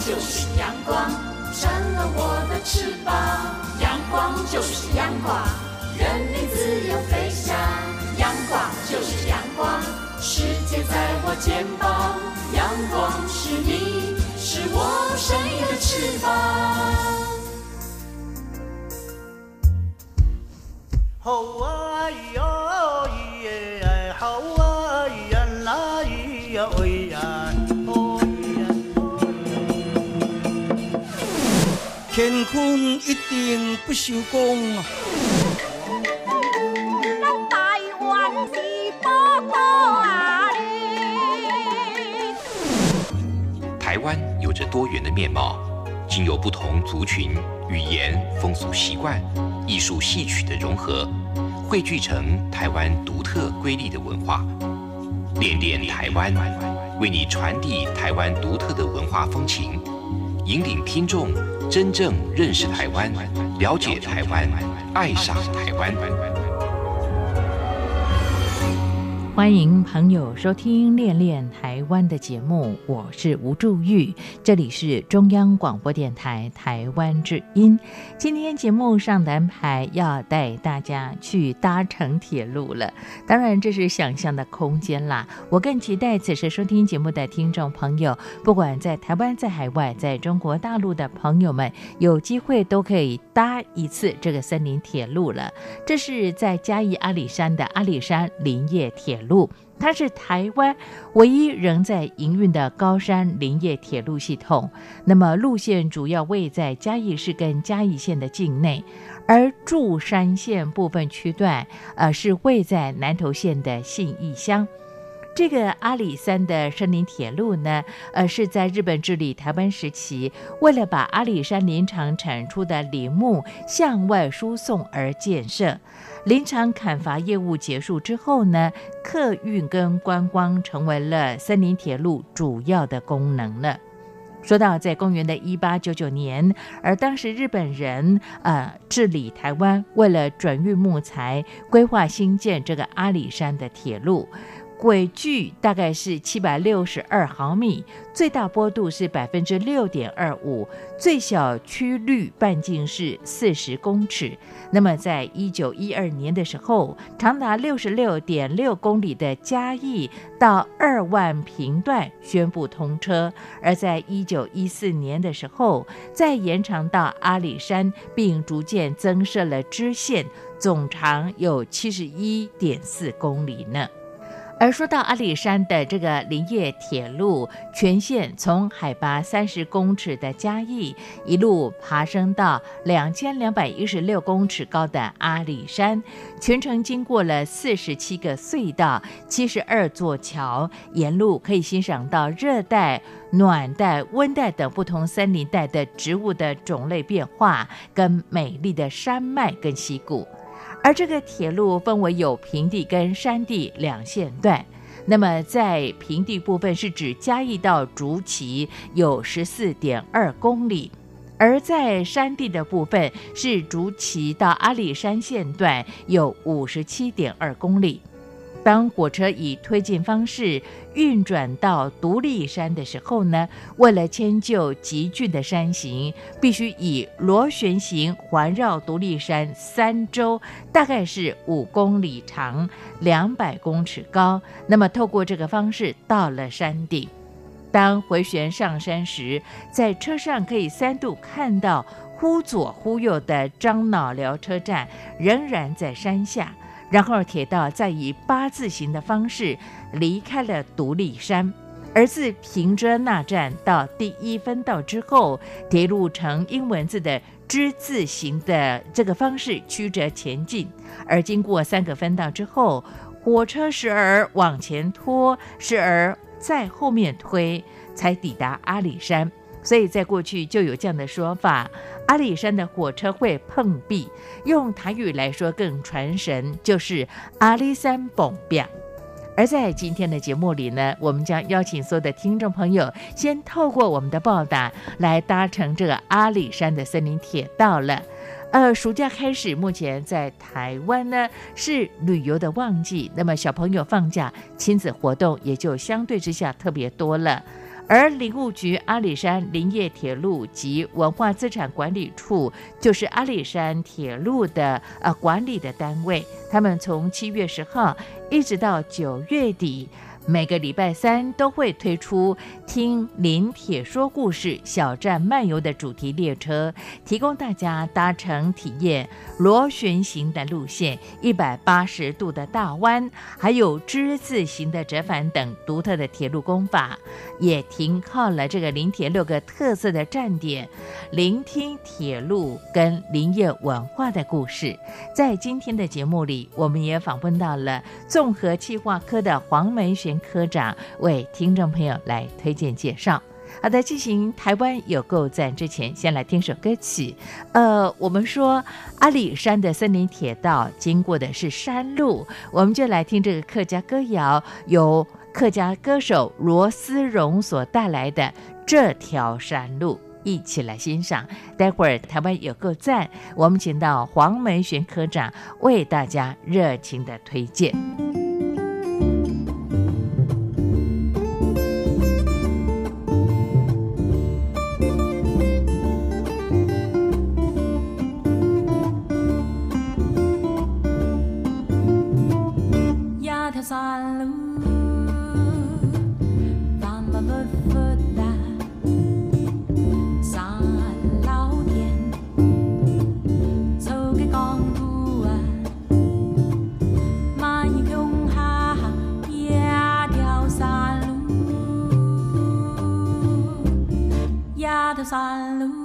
就是阳光，成了我的翅膀。阳光就是阳光，人民自由飞翔。阳光就是阳光，世界在我肩膀。阳光是你，是我生命的翅膀。好啊咿呀咿耶，好啊咿呀那咿呀喂呀，乾坤一定不朽功。台湾是宝岛啊！台湾有着多元的面貌，经由不同族群、语言、风俗习惯。艺术戏曲的融合，汇聚成台湾独特瑰丽的文化。恋恋台湾，为你传递台湾独特的文化风情，引领听众真正认识台湾，了解台湾，爱上台湾。欢迎朋友收听《恋恋台湾》的节目，我是吴祝玉，这里是中央广播电台台湾之音。今天节目上的安排要带大家去搭乘铁路了，当然这是想象的空间啦。我更期待此时收听节目的听众朋友，不管在台湾、在海外、在中国大陆的朋友们，有机会都可以搭一次这个森林铁路了。这是在嘉义阿里山的阿里山林业铁路。路，它是台湾唯一仍在营运的高山林业铁路系统。那么路线主要位在嘉义市跟嘉义县的境内，而柱山线部分区段，呃，是位在南投县的信义乡。这个阿里山的森林铁路呢，呃，是在日本治理台湾时期，为了把阿里山林场产出的林木向外输送而建设。林场砍伐业务结束之后呢，客运跟观光成为了森林铁路主要的功能了。说到在公元的一八九九年，而当时日本人呃治理台湾，为了转运木材，规划新建这个阿里山的铁路。轨距大概是七百六十二毫米，最大坡度是百分之六点二五，最小曲率半径是四十公尺。那么，在一九一二年的时候，长达六十六点六公里的嘉义到二万平段宣布通车，而在一九一四年的时候，再延长到阿里山，并逐渐增设了支线，总长有七十一点四公里呢。而说到阿里山的这个林业铁路全线，从海拔三十公尺的嘉义一路爬升到两千两百一十六公尺高的阿里山，全程经过了四十七个隧道、七十二座桥，沿路可以欣赏到热带、暖带、温带等不同森林带的植物的种类变化，跟美丽的山脉跟溪谷。而这个铁路分为有平地跟山地两线段，那么在平地部分是指嘉义到竹崎有十四点二公里，而在山地的部分是竹崎到阿里山线段有五十七点二公里。当火车以推进方式运转到独立山的时候呢，为了迁就急峻的山形，必须以螺旋形环绕独立山三周，大概是五公里长，两百公尺高。那么透过这个方式到了山顶，当回旋上山时，在车上可以三度看到忽左忽右的樟脑寮车站，仍然在山下。然后铁道再以八字形的方式离开了独立山，而自平遮那站到第一分道之后，铁路呈英文字的之字形的这个方式曲折前进，而经过三个分道之后，火车时而往前拖，时而在后面推，才抵达阿里山。所以在过去就有这样的说法：阿里山的火车会碰壁，用台语来说更传神，就是阿里山崩壁。而在今天的节目里呢，我们将邀请所有的听众朋友，先透过我们的报答来搭乘这个阿里山的森林铁道了。呃，暑假开始，目前在台湾呢是旅游的旺季，那么小朋友放假，亲子活动也就相对之下特别多了。而林务局阿里山林业铁路及文化资产管理处就是阿里山铁路的呃管理的单位，他们从七月十号一直到九月底。每个礼拜三都会推出听林铁说故事、小站漫游的主题列车，提供大家搭乘体验螺旋形的路线、一百八十度的大弯，还有之字形的折返等独特的铁路工法。也停靠了这个林铁六个特色的站点，聆听铁路跟林业文化的故事。在今天的节目里，我们也访问到了综合气化科的黄梅科长为听众朋友来推荐介绍。好的，进行台湾有够赞之前，先来听首歌曲。呃，我们说阿里山的森林铁道经过的是山路，我们就来听这个客家歌谣，由客家歌手罗思荣所带来的这条山路，一起来欣赏。待会儿台湾有够赞，我们请到黄梅玄科长为大家热情的推荐。一条山路。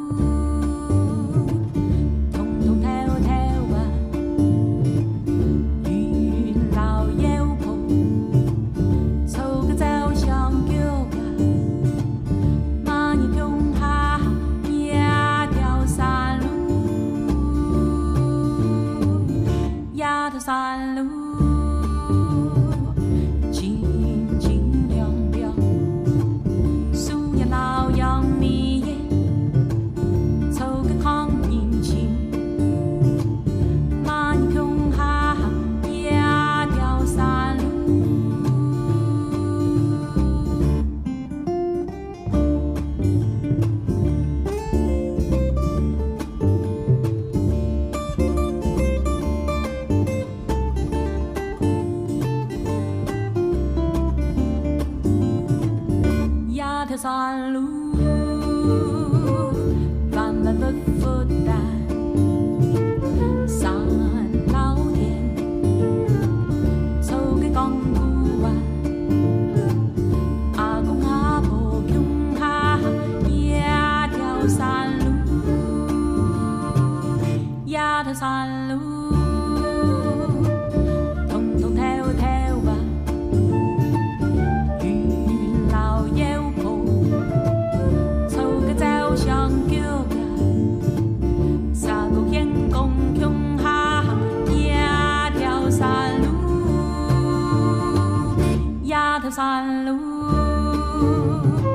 山路。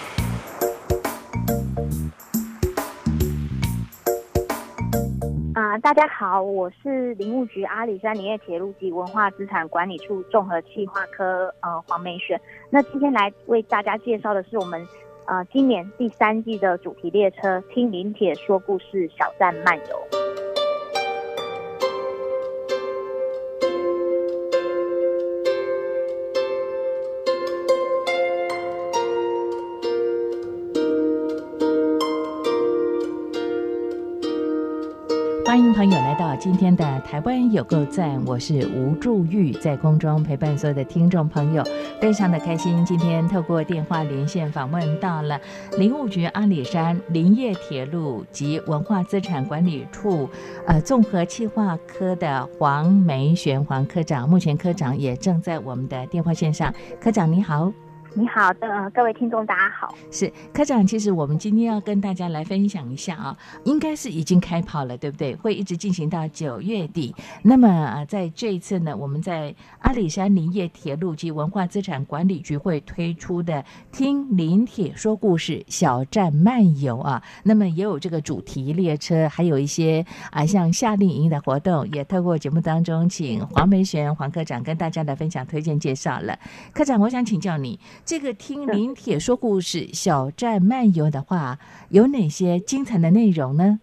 啊、大家好，我是林务局阿里山林业铁路及文化资产管理处综合企划科呃黄美雪。那今天来为大家介绍的是我们呃今年第三季的主题列车“听林铁说故事小站漫游”。朋友来到今天的台湾有够赞，我是吴祝玉，在空中陪伴所有的听众朋友，非常的开心。今天透过电话连线访问到了林务局阿里山林业铁路及文化资产管理处呃综合企划科的黄梅璇黄科长，目前科长也正在我们的电话线上。科长你好。你好的、各位听众，大家好。是科长，其实我们今天要跟大家来分享一下啊，应该是已经开跑了，对不对？会一直进行到九月底。那么啊，在这一次呢，我们在阿里山林业铁路及文化资产管理局会推出的“听林铁说故事小站漫游”啊，那么也有这个主题列车，还有一些啊像夏令营的活动，也透过节目当中，请黄梅璇黄科长跟大家来分享推荐介绍了。科长，我想请教你。这个听林铁说故事小站漫游的话，有哪些精彩的内容呢？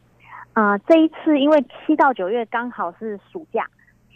啊、这一次因为七到九月刚好是暑假，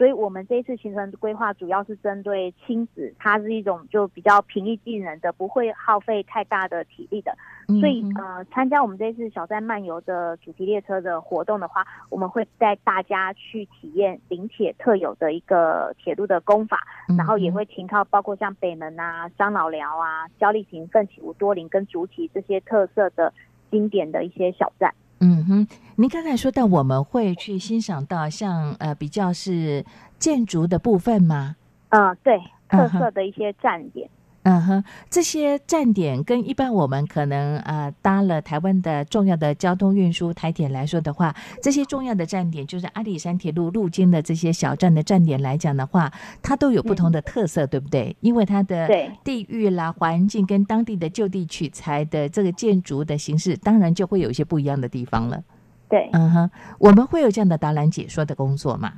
所以我们这一次行程规划主要是针对亲子，它是一种就比较平易近人的，不会耗费太大的体力的。所以嗯呃，参加我们这次小站漫游的主题列车的活动的话，我们会带大家去体验临铁特有的一个铁路的工法，嗯然后也会停靠包括像北门啊、樟脑寮啊、焦力亭、奋起湖、多林跟竹崎这些特色的经典的一些小站。嗯哼，您刚才说到我们会去欣赏到像呃比较是建筑的部分吗？嗯、对，特色的一些站点。嗯哼，这些站点跟一般我们可能呃搭了台湾的重要的交通运输台铁来说的话，这些重要的站点就是阿里山铁路路经的这些小站的站点来讲的话，它都有不同的特色，对不对？因为它的地域啦、环境跟当地的就地取材的这个建筑的形式，当然就会有一些不一样的地方了。对，嗯哼，我们会有这样的导览解说的工作吗？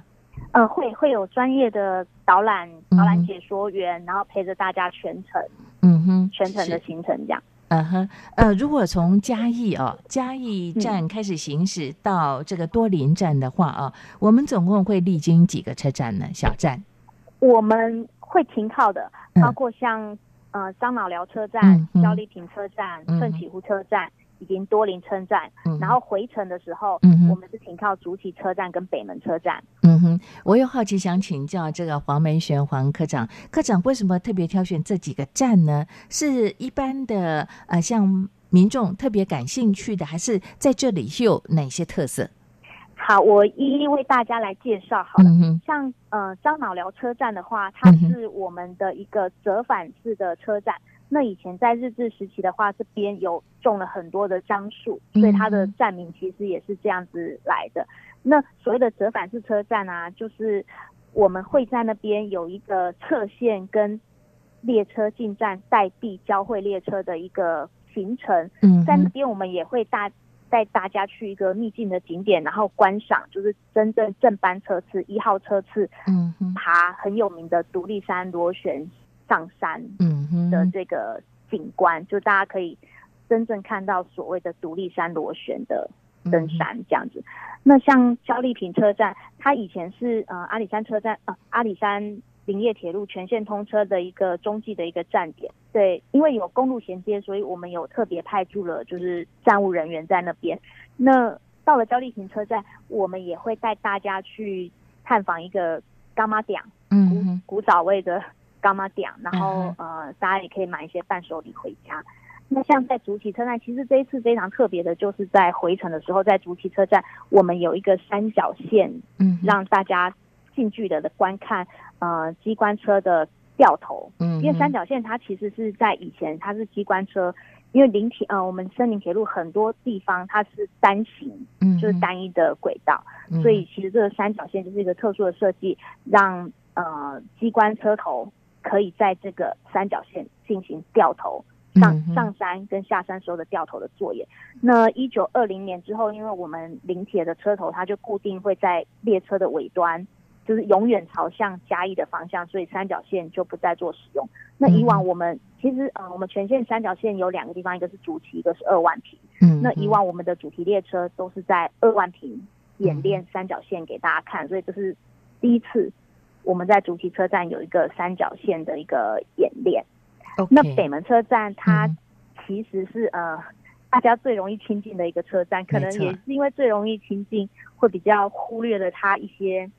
呃，会会有专业的导览嗯导览解说员，然后陪着大家全程嗯哼，全程的行程这样。嗯哼，呃，如果从嘉义哦，嘉义站开始行驶到这个多林站的话啊，我们总共会历经几个车站呢？小站？我们会停靠的，嗯包括像呃樟脑寮车站焦丽坪车站、嗯奋起湖车站以及多林车站。嗯，然后回程的时候，嗯哼我们是停靠竹崎车站跟北门车站。嗯哼，我又好奇想请教这个黄梅玄黄科长，科长为什么特别挑选这几个站呢？是一般的呃，像民众特别感兴趣的，还是在这里是有哪些特色？好，我一一为大家来介绍好了。嗯，像呃樟脑寮车站的话，它是我们的一个折返式的车站。那以前在日治时期的话，这边有种了很多的樟树，所以它的站名其实也是这样子来的。那所谓的折返式车站啊，就是我们会在那边有一个侧线跟列车进站待地交汇列车的一个行程。嗯在那，边我们也会大带大家去一个秘境的景点，然后观赏就是真正正班车次一号车次嗯哼，爬很有名的独立山螺旋上山嗯哼，的这个景观，就大家可以真正看到所谓的独立山螺旋的登山这样子。那像焦丽坪车站，它以前是呃阿里山车站呃阿里山林业铁路全线通车的一个中继的一个站点。对，因为有公路衔接，所以我们有特别派驻了就是站务人员在那边。那到了焦丽坪车站，我们也会带大家去探访一个伽马点，古嗯哼，古早味的伽马点，然后嗯呃，大家也可以买一些伴手礼回家。那像在竹崎车站，其实这一次非常特别的，就是在回程的时候，在竹崎车站，我们有一个三角线，嗯，让大家近距离的观看呃机关车的掉头。嗯，因为三角线它其实是在以前它是机关车，因为林铁呃我们森林铁路很多地方它是单行，嗯就是单一的轨道，嗯所以其实这个三角线就是一个特殊的设计，让呃机关车头可以在这个三角线进行掉头。上上山跟下山时候的掉头的作业。那一九二零年之后，因为我们临铁的车头它就固定会在列车的尾端，就是永远朝向嘉义的方向，所以三角线就不再做使用。那以往我们、其实呃，我们全线三角线有两个地方，一个是主题，一个是二万坪。嗯那以往我们的主题列车都是在二万坪演练三角线给大家看，所以这是第一次我们在主题车站有一个三角线的一个演练。那北门车站它嗯其实是呃大家最容易亲近的一个车站，可能也是因为最容易亲近，会比较忽略了它一些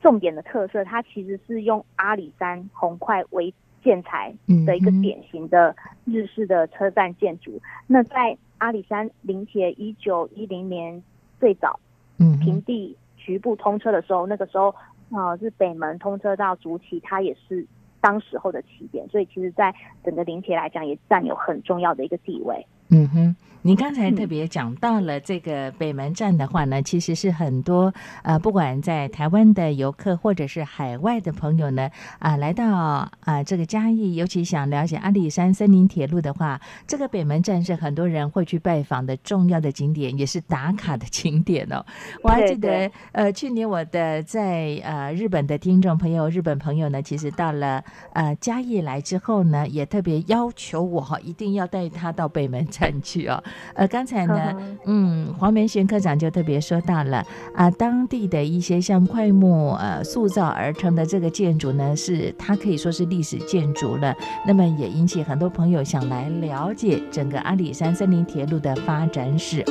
重点的特色。它其实是用阿里山红块为建材的一个典型的日式的车站建筑。那在阿里山临铁一九一零年最早嗯平地局部通车的时候，那个时候哦是北门通车到竹崎，它也是当时候的起点，所以其实在整个临铁来讲，也占有很重要的一个地位。嗯哼，你刚才嗯特别讲到了这个北门站的话呢，其实是很多呃，不管在台湾的游客或者是海外的朋友呢，啊、来到啊、这个嘉义，尤其想了解阿里山森林铁路的话，这个北门站是很多人会去拜访的重要的景点，也是打卡的景点哦。我还记得对，呃，去年我的在呃日本的听众朋友，日本朋友呢，其实到了呃嘉义来之后呢，也特别要求我哈，一定要带他到北门站去哦。呃，刚才呢，嗯嗯，黄梅玄科长就特别说到了啊、当地的一些像快木呃塑造而成的这个建筑呢，是它可以说是历史建筑了。那么也引起很多朋友想来了解整个阿里山森林铁路的发展史。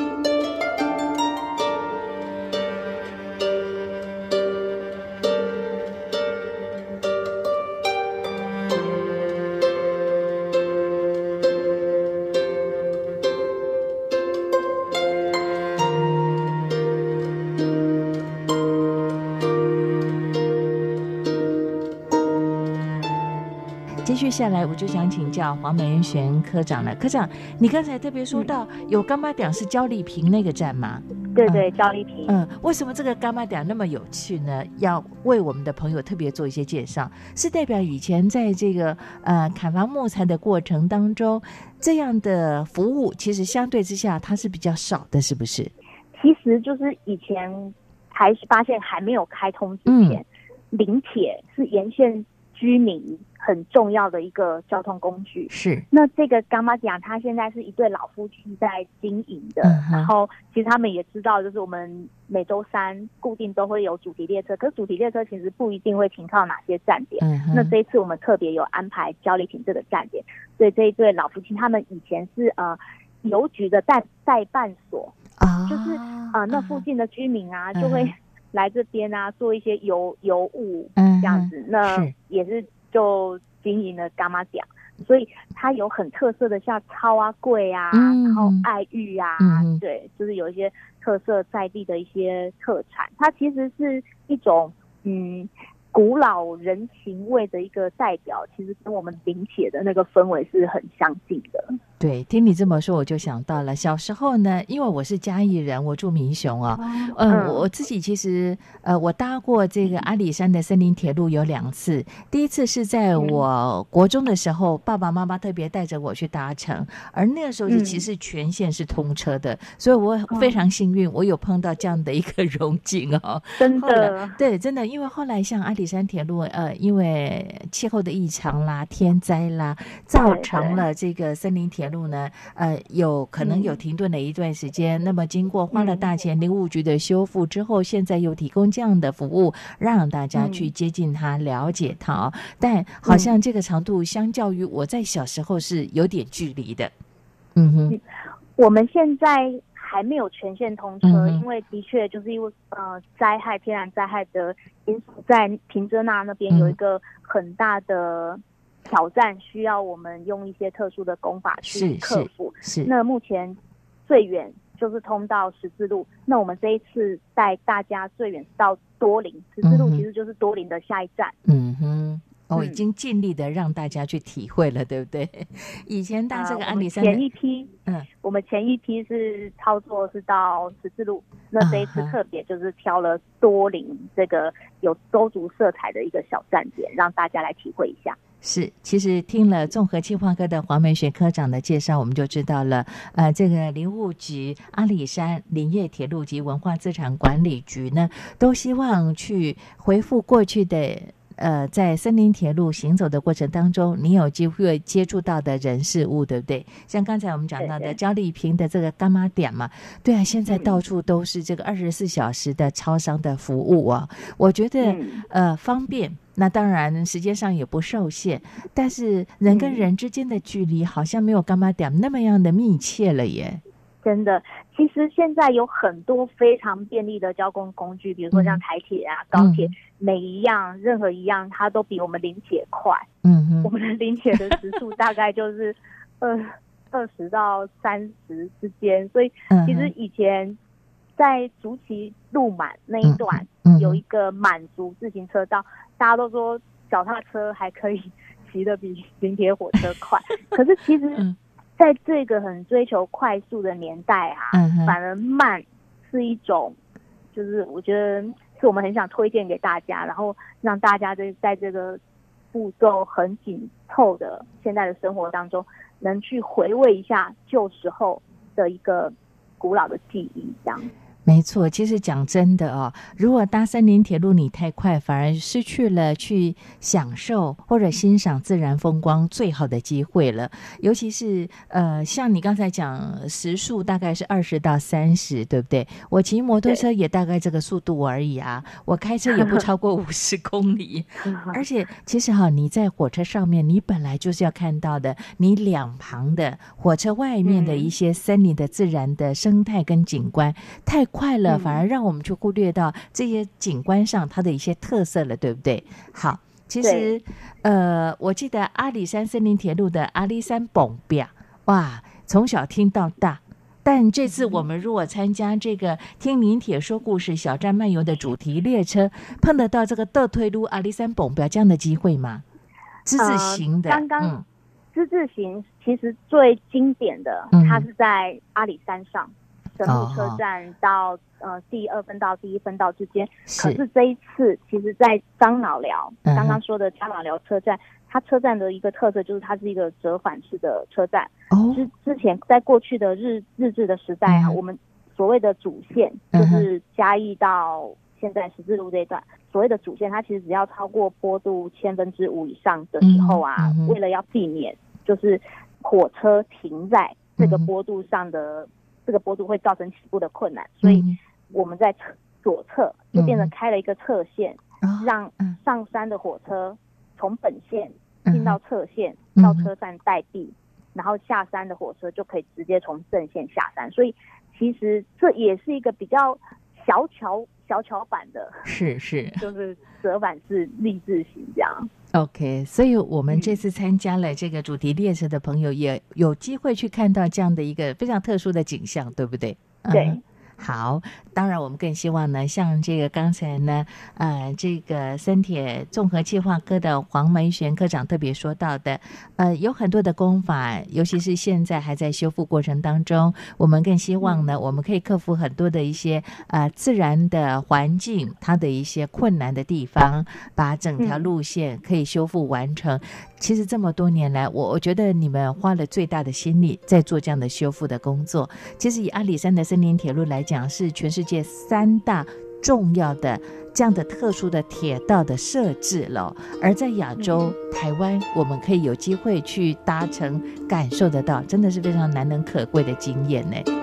接续下来，我就想请教黄梅玄科长了。科长，你刚才特别说到有干妈点是焦丽萍那个站吗？对对，焦丽萍。嗯，为什么这个干妈点那么有趣呢？要为我们的朋友特别做一些介绍，是代表以前在这个呃砍伐木材的过程当中，这样的服务其实相对之下它是比较少的，是不是？其实就是以前台十八线还没有开通之前，临铁是沿线居民很重要的一个交通工具。是，那这个干妈讲，他现在是一对老夫妻在经营的，嗯然后其实他们也知道，就是我们每周三固定都会有主题列车，可是主题列车其实不一定会停靠哪些站点。嗯，那这一次我们特别有安排交流亭这个站点，所以这一对老夫妻他们以前是呃邮局的代代办所，啊，就是啊、那附近的居民啊，嗯就会来这边啊做一些邮邮务嗯这样子，那也是就经营了伽马奖，所以它有很特色的像超啊贵啊，嗯然后爱玉啊，嗯对，就是有一些特色在地的一些特产，它其实是一种嗯。古老人情味的一个代表，其实跟我们临铁的那个氛围是很相近的。对，听你这么说，我就想到了小时候呢，因为我是嘉义人，我住民雄哦，嗯，嗯。我我自己其实呃，我搭过这个阿里山的森林铁路有两次，第一次是在嗯。我国中的时候，爸爸妈妈特别带着我去搭乘，而那个时候就嗯。其实全线是通车的，所以我非常幸运，我有碰到这样的一个 荣景哦。真的，对，真的，因为后来像阿里山铁路，呃，因为气候的异常啦、天灾啦，造成了这个森林铁路呢，呃，有可能有嗯停顿了一段时间。那么经过花了嗯大钱，林务局的修复之后，现在又提供这样的服务，让大家去嗯接近它、了解它哦。但好像这个长度相较于我在小时候是有点距离的。嗯哼，我们现在还没有全线通车，嗯因为的确就是因为呃灾害、天然灾害的因素，在平泽那那边嗯有一个很大的挑战需要我们用一些特殊的功法去克服。是那目前最远就是通到十字路，那我们这一次带大家最远是到多林，十字路其实就是多林的下一站。嗯哼。哦，嗯已经尽力的让大家去体会了，对不对？以前搭这个阿里山的，前一批，嗯，我们前一批是操作是到十字路，那这一次特别就是挑了多林这个有周族色彩的一个小站点，让大家来体会一下。是，其实听了综合计划科的黄梅雪科长的介绍，我们就知道了，呃，这个林务局、阿里山林业铁路及文化资产管理局呢，都希望去回复过去的。呃，在森林铁路行走的过程当中，你有机会接触到的人事物，对不对？像刚才我们讲到的焦丽萍的这个干妈点嘛，对啊，现在嗯到处都是这个二十四小时的超商的服务啊，我觉得、嗯呃方便。那当然，时间上也不受限，但是人跟嗯人之间的距离好像没有干妈点那么样的密切了耶。真的，其实现在有很多非常便利的交通工具，比如说像嗯。台铁啊、高铁，嗯。每一样任何一样，它都比我们临铁快。嗯嗯，我们的临铁的时速大概就是 二二十到三十之间，所以嗯其实以前在竹崎路满那一段、嗯有一个满足自行车道，大家都说脚踏车还可以 骑的比临铁火车快，可是其实嗯在这个很追求快速的年代啊，嗯哼反而慢是一种，就是我觉得是我们很想推荐给大家，然后让大家在在这个步骤很紧凑的现在的生活当中，能去回味一下旧时候的一个古老的记忆，这样。没错，其实讲真的哦，如果搭森林铁路你太快，反而失去了去享受或者欣赏自然风光最好的机会了。尤其是呃，像你刚才讲时速大概是二十到三十，对不对？我骑摩托车也大概这个速度而已啊，我开车也不超过五十公里。而且其实哈，你在火车上面，你本来就是要看到的，你两旁的火车外面的一些森林的自然的生态跟景观，太快了，嗯反而让我们去忽略到这些景观上它的一些特色了，对不对？好，其实呃，我记得阿里山森林铁路的阿里山蹦表，哇，从小听到大。但这次我们如果参加这个听林铁说故事小站漫游的主题列车，碰得到这个倒推路阿里山蹦表这样的机会吗？之字形的，呃刚刚嗯之字形其实最经典的嗯，它是在阿里山上。神户车站到呃第二分道、第一分道之间，可是。是这一次，其实，在樟脑寮嗯刚刚说的樟脑寮车站，它车站的一个特色就是它是一个折返式的车站。哦，之之前在过去的日日治的时代啊，嗯我们所谓的主线就是嘉义到现在十字路这一段，所谓的主线，它其实只要超过坡度千分之五以上的时候啊，嗯嗯为了要避免就是火车停在这个坡度上的、这个坡度会造成起步的困难，所以嗯。我们在侧左侧就变成嗯。开了一个侧线，哦让嗯。上山的火车从本线嗯。进到侧线，嗯。到车站待避，然后下山的火车就可以直接从正线下山。所以其实这也是一个比较小巧小巧版的，是是。就是折返式立字型这样。OK，所以我们嗯。这次参加了这个主题列车的朋友，也有机会去看到这样的一个非常特殊的景象，对不对？对。嗯好，当然我们更希望呢，像这个刚才呢，呃，这个三铁综合计划科的黄梅璇科长特别说到的，呃，有很多的功法，尤其是现在还在修复过程当中，我们更希望呢，我们可以克服很多的一些呃自然的环境它的一些困难的地方，把整条嗯路线可以修复完成。其实这么多年来，我我觉得你们花了最大的心力在做这样的修复的工作。其实以阿里山的森林铁路来讲，是全世界三大重要的这样的特殊的铁道的设置了。而在亚洲、台湾，我们可以有机会去搭乘，感受得到，真的是非常难能可贵的经验呢。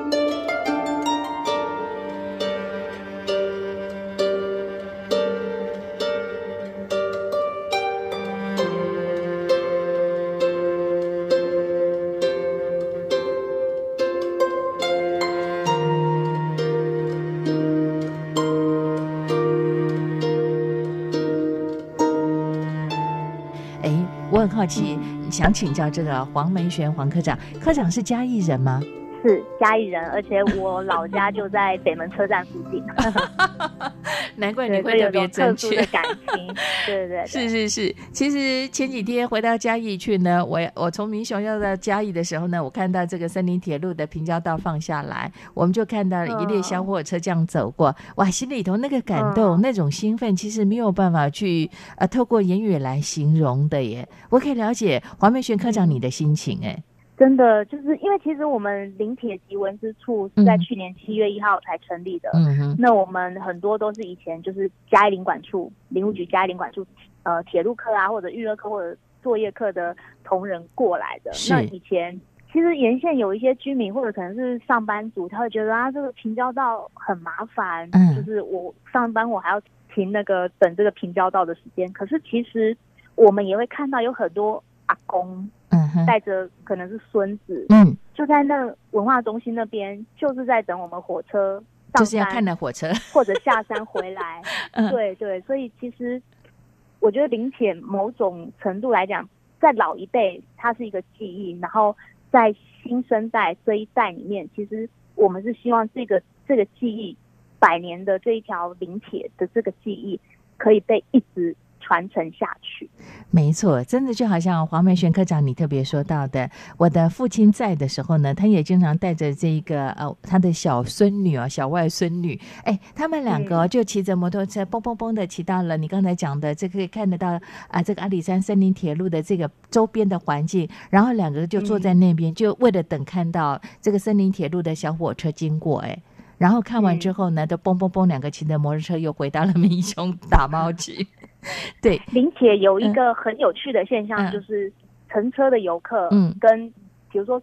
奇，想请教这个黄梅璇黄科长，科长是嘉义人吗？是嘉义人，而且我老家就在北门车站附近。难怪你会特别正确的感情，对对对，是是是。其实前几天回到嘉义去呢，我我从民雄要到嘉义的时候呢，我看到这个森林铁路的平交道放下来，我们就看到一列小火车这样走过，哇，心里头那个感动、那种兴奋，其实没有办法去呃透过言语来形容的耶。我可以了解黄美璇科长你的心情，哎。真的就是因为其实我们林铁及文之处是在去年七月一号才成立的，嗯那我们很多都是以前就是嘉义林管处、林务局嘉义林管处呃铁路课啊或者预热课或者作业课的同仁过来的。那以前其实沿线有一些居民或者可能是上班族，他会觉得啊这个平交道很麻烦，嗯，就是我上班我还要停那个等这个平交道的时间。可是其实我们也会看到有很多阿公。嗯，带着可能是孙子，嗯，就在那文化中心那边，就是在等我们火车，就是要看的火车，或者下山回来。对对，所以其实我觉得林铁某种程度来讲，在老一辈它是一个记忆，然后在新生代这一代里面，其实我们是希望这个这个记忆，百年的这一条林铁的这个记忆，可以被一直。传承下去，没错，真的就好像黄梅璇科长你特别说到的，我的父亲在的时候呢，他也经常带着这一个呃他的小孙女啊、小外孙女，哎，他们两个就骑着摩托车，嘣嘣嘣的骑到了你刚才讲的，这可以看得到啊，这个阿里山森林铁路的这个周边的环境，然后两个就坐在那边，就为了等看到这个森林铁路的小火车经过，哎。然后看完之后呢，都嘣嘣嘣，两个骑着摩托车又回到了民雄打猫去。对，林且有一个很有趣的现象，就是乘车的游客，嗯，跟比如说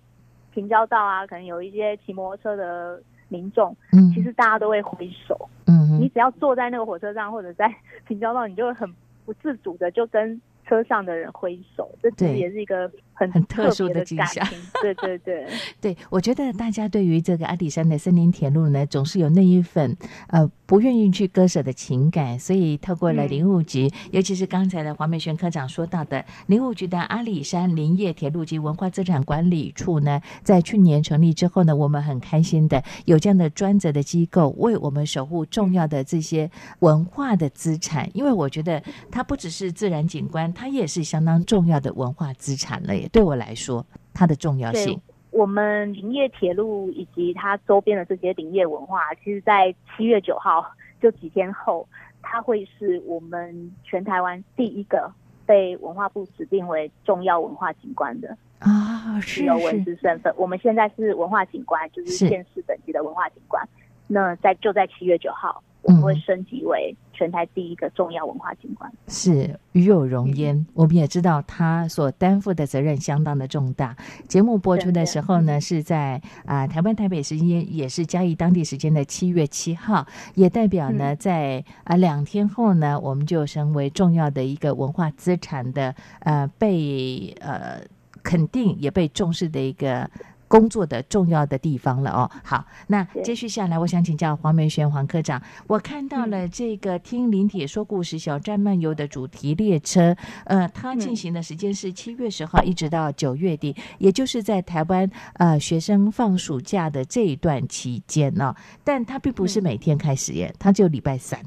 平交道啊，可能有一些骑摩托车的民众，嗯，其实大家都会挥手，嗯，你只要坐在那个火车上或者在平交道，你就会很不自主的就跟。车上的人挥手，这其实也是一个很很特殊的景象。对对对，对 我觉得大家对于这个阿里山的森林铁路呢，总是有那一份呃不愿意去割舍的情感，所以透过了林务局，尤其是刚才的黄美璇科长说到的林务局的阿里山林业铁路及文化资产管理处呢，在去年成立之后呢，我们很开心的有这样的专责的机构为我们守护重要的这些文化的资产，因为我觉得它不只是自然景观。它也是相当重要的文化资产了，也对我来说，它的重要性。我们林业铁路以及它周边的这些林业文化，其实，在七月九号就几天后，它会是我们全台湾第一个被文化部指定为重要文化景观的啊，是有文字身份。我们现在是文化景观，就是县市等级的文化景观。那在就在七月九号。我们会升级为全台第一个重要文化景观，是与有荣焉。我们也知道他所担负的责任相当的重大。节目播出的时候呢，是在啊台湾台北时间，也是嘉义当地时间的七月七号，也代表呢在啊两天后呢，我们就成为重要的一个文化资产的呃被呃肯定也被重视的一个。工作的重要的地方了哦。好，那接续下来，我想请教黄梅轩黄科长。我看到了这个听林铁说故事小站漫游的主题列车，呃，它进行的时间是七月十号一直到九月底，也就是在台湾呃学生放暑假的这一段期间呢。但它并不是每天开始耶，它就礼拜三。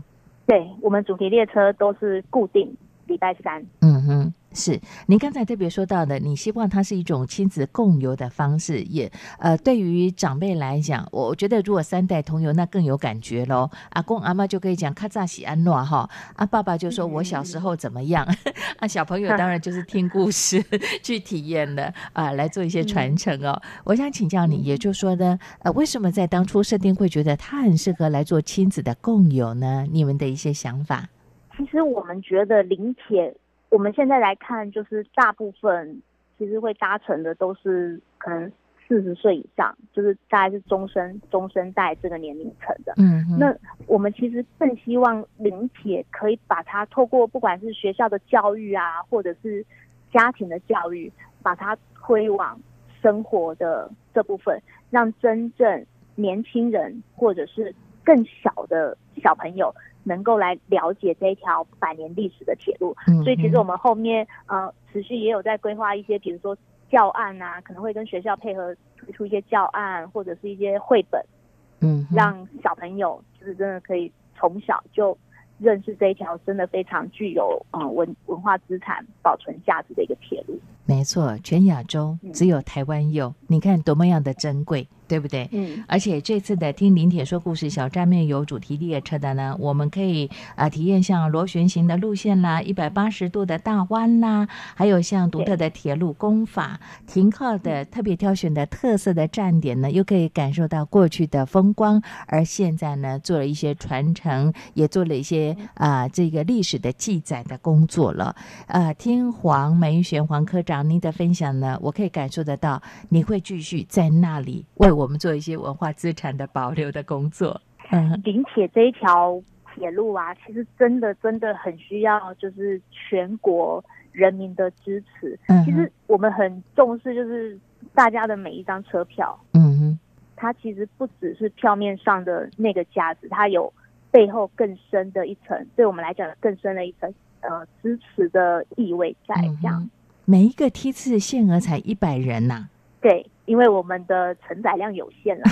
对我们主题列车都是固定礼拜三。嗯哼。是，您刚才特别说到的，你希望它是一种亲子共游的方式，也呃，对于长辈来讲，我觉得如果三代同游，那更有感觉喽。阿公阿妈就可以讲卡扎西安诺哈，啊爸爸就说我小时候怎么样，啊，小朋友当然就是听故事 去体验的啊，来做一些传承哦。我想请教你，也就是说呢，呃，为什么在当初设定会觉得它很适合来做亲子的共游呢？你们的一些想法？其实我们觉得临铁。我们现在来看，就是大部分其实会搭乘的都是可能四十岁以上，就是大概是中生中生代这个年龄层的。嗯，那我们其实更希望临铁可以把它透过不管是学校的教育啊，或者是家庭的教育，把它推往生活的这部分，让真正年轻人或者是更小的小朋友能够来了解这一条百年历史的铁路。嗯所以其实我们后面呃持续也有在规划一些，比如说教案啊，可能会跟学校配合推出一些教案或者是一些绘本，嗯，让小朋友就是真的可以从小就认识这一条真的非常具有嗯文文化资产保存价值的一个铁路。没错，全亚洲嗯只有台湾有，你看多么样的珍贵，对不对？嗯，而且这次的听林铁说故事小站面有主题列车的呢，我们可以啊、体验像螺旋形的路线啦，一百八十度的大弯啦，还有像独特的铁路工法，停靠的特别挑选的特色的站点呢，又可以感受到过去的风光，而现在呢做了一些传承，也做了一些啊、这个历史的记载的工作了。呃，听黄梅玄黄科长您的分享呢，我可以感受得到，你会继续在那里为我们做一些文化资产的保留的工作。嗯林铁这一条铁路啊，其实真的真的很需要就是全国人民的支持。嗯其实我们很重视就是大家的每一张车票，嗯哼，它其实不只是票面上的那个价值，它有背后更深的一层，对我们来讲更深的一层呃支持的意味在这样。每一个梯次限额才一百人呐、对，因为我们的承载量有限了。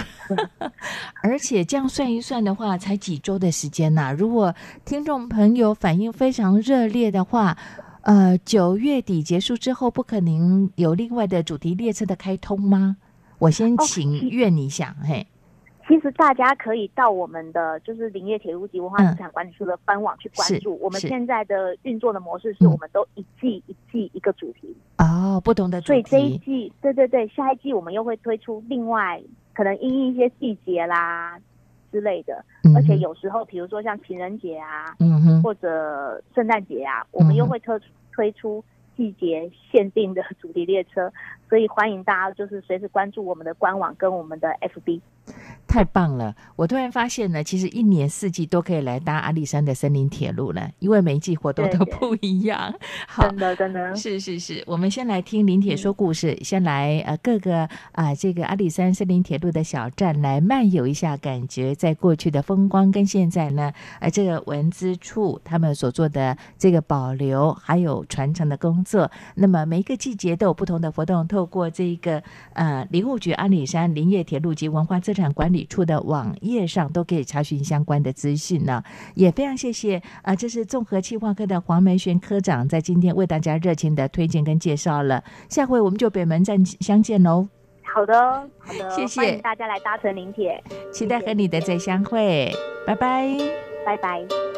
而且这样算一算的话，才几周的时间呐、如果听众朋友反应非常热烈的话，呃，九月底结束之后，不可能有另外的主题列车的开通吗？我先哦请愿一下，嘿，其实大家可以到我们的就是林业铁路及文化资产管理处的官网去关是注。我们现在的运作的模式是嗯。我们都一季一季一个主题，哦，不同的主题。所以这一，季，对对对，下一季我们又会推出另外可能因应一些季节啦之类的，嗯而且，有时候比如说像情人节啊，嗯哼，或者圣诞节啊，我们又会特推出季节限定的主题列车，所以欢迎大家就是随时关注我们的官网跟我们的 FB。太棒了！我突然发现呢，其实一年四季都可以来搭阿里山的森林铁路了，因为每一季活动都不一样。好真，的真的，是是是，我们先来听林铁说故事，先来呃各个啊、这个阿里山森林铁路的小站来漫游一下，感觉在过去的风光跟现在呢，呃这个文资处他们所做的这个保留还有传承的工作，那么每一个季节都有不同的活动，透过这个呃林务局阿里山林业铁路及文化资产管理处的网页上都可以查询相关的资讯呢。也非常谢谢啊、这是综合企划科的黄梅璇科长在今天为大家热情的推荐跟介绍了。下回我们就北门站相见喽，好的好的，谢谢大家来搭乘林铁，期待和你的再相会，拜拜。拜拜。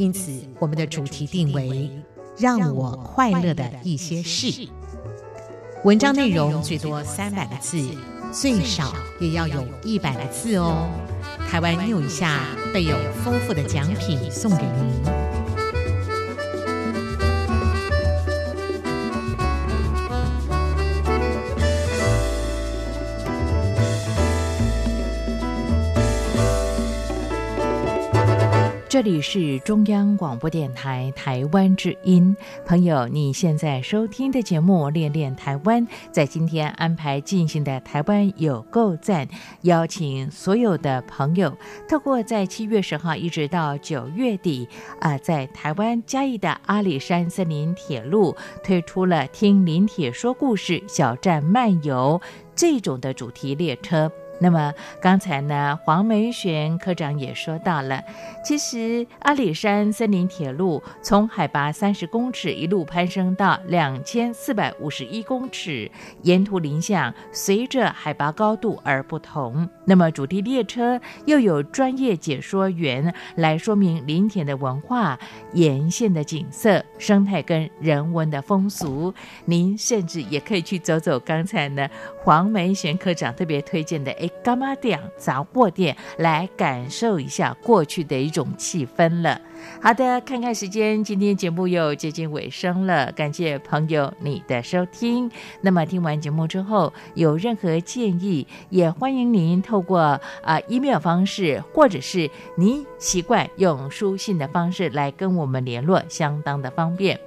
因此我们的主题定为“让我快乐的一些事”。文章内容最多三百个字，最少也要有一百个字哦。台湾 new 一下，备有丰富的奖品送给您。这里是中央广播电台台湾之音，朋友，你现在收听的节目《恋恋台湾》，在今天安排进行的台湾有够赞，邀请所有的朋友，透过在七月十号一直到九月底，啊，在台湾嘉义的阿里山森林铁路推出了“听林铁说故事，小站漫游”这种的主题列车。那么刚才呢，黄梅璇科长也说到了，其实阿里山森林铁路从海拔三十公尺一路攀升到两千四百五十一公尺，沿途林相随着海拔高度而不同。那么主题列车又有专业解说员来说明林田的文化、沿线的景色、生态跟人文的风俗。您甚至也可以去走走刚才呢，黄梅璇科长特别推荐的 A。干妈店、杂货店，来感受一下过去的一种气氛了。好的，看看时间，今天节目又接近尾声了。感谢朋友你的收听。那么听完节目之后，有任何建议，也欢迎您透过啊 email 方式，或者是您习惯用书信的方式来跟我们联络，相当的方便。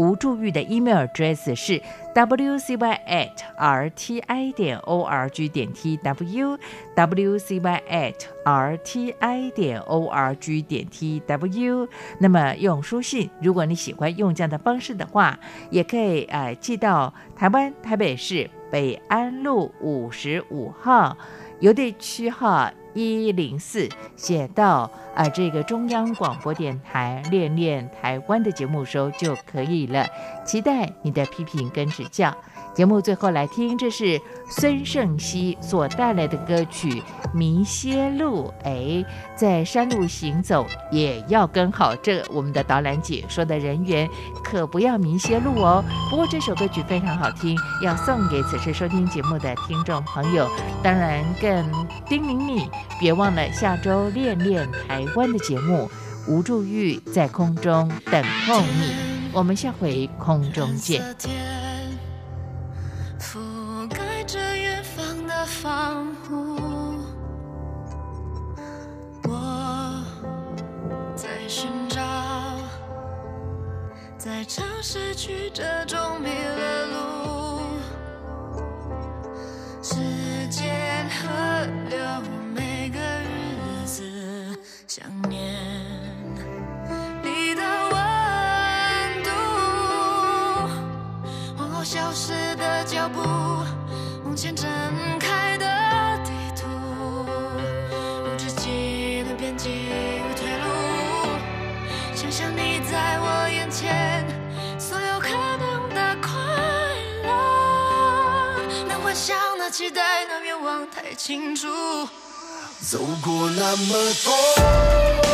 吴祝玉的 email address 是 wcy at rti 点 org 点 tw wcy at rti 点 org 点 tw。那么用书信，如果你喜欢用这样的方式的话，也可以呃寄到台湾台北市北安路五十五号邮递区号。一零四写到啊，这个中央广播电台练练台湾的节目收就可以了。期待你的批评跟指教。节目最后来听，这是孙盛熙所带来的歌曲《迷歇路》。哎，在山路行走也要跟好这我们的导览解说的人员，可不要迷歇路哦。不过这首歌曲非常好听，要送给此时收听节目的听众朋友。当然更叮咛你，别忘了下周练练台湾的节目。吴祝玉在空中等候你，我们下回空中见。防护，我在寻找，在城市曲折中期待那愿望太清楚，走过那么多。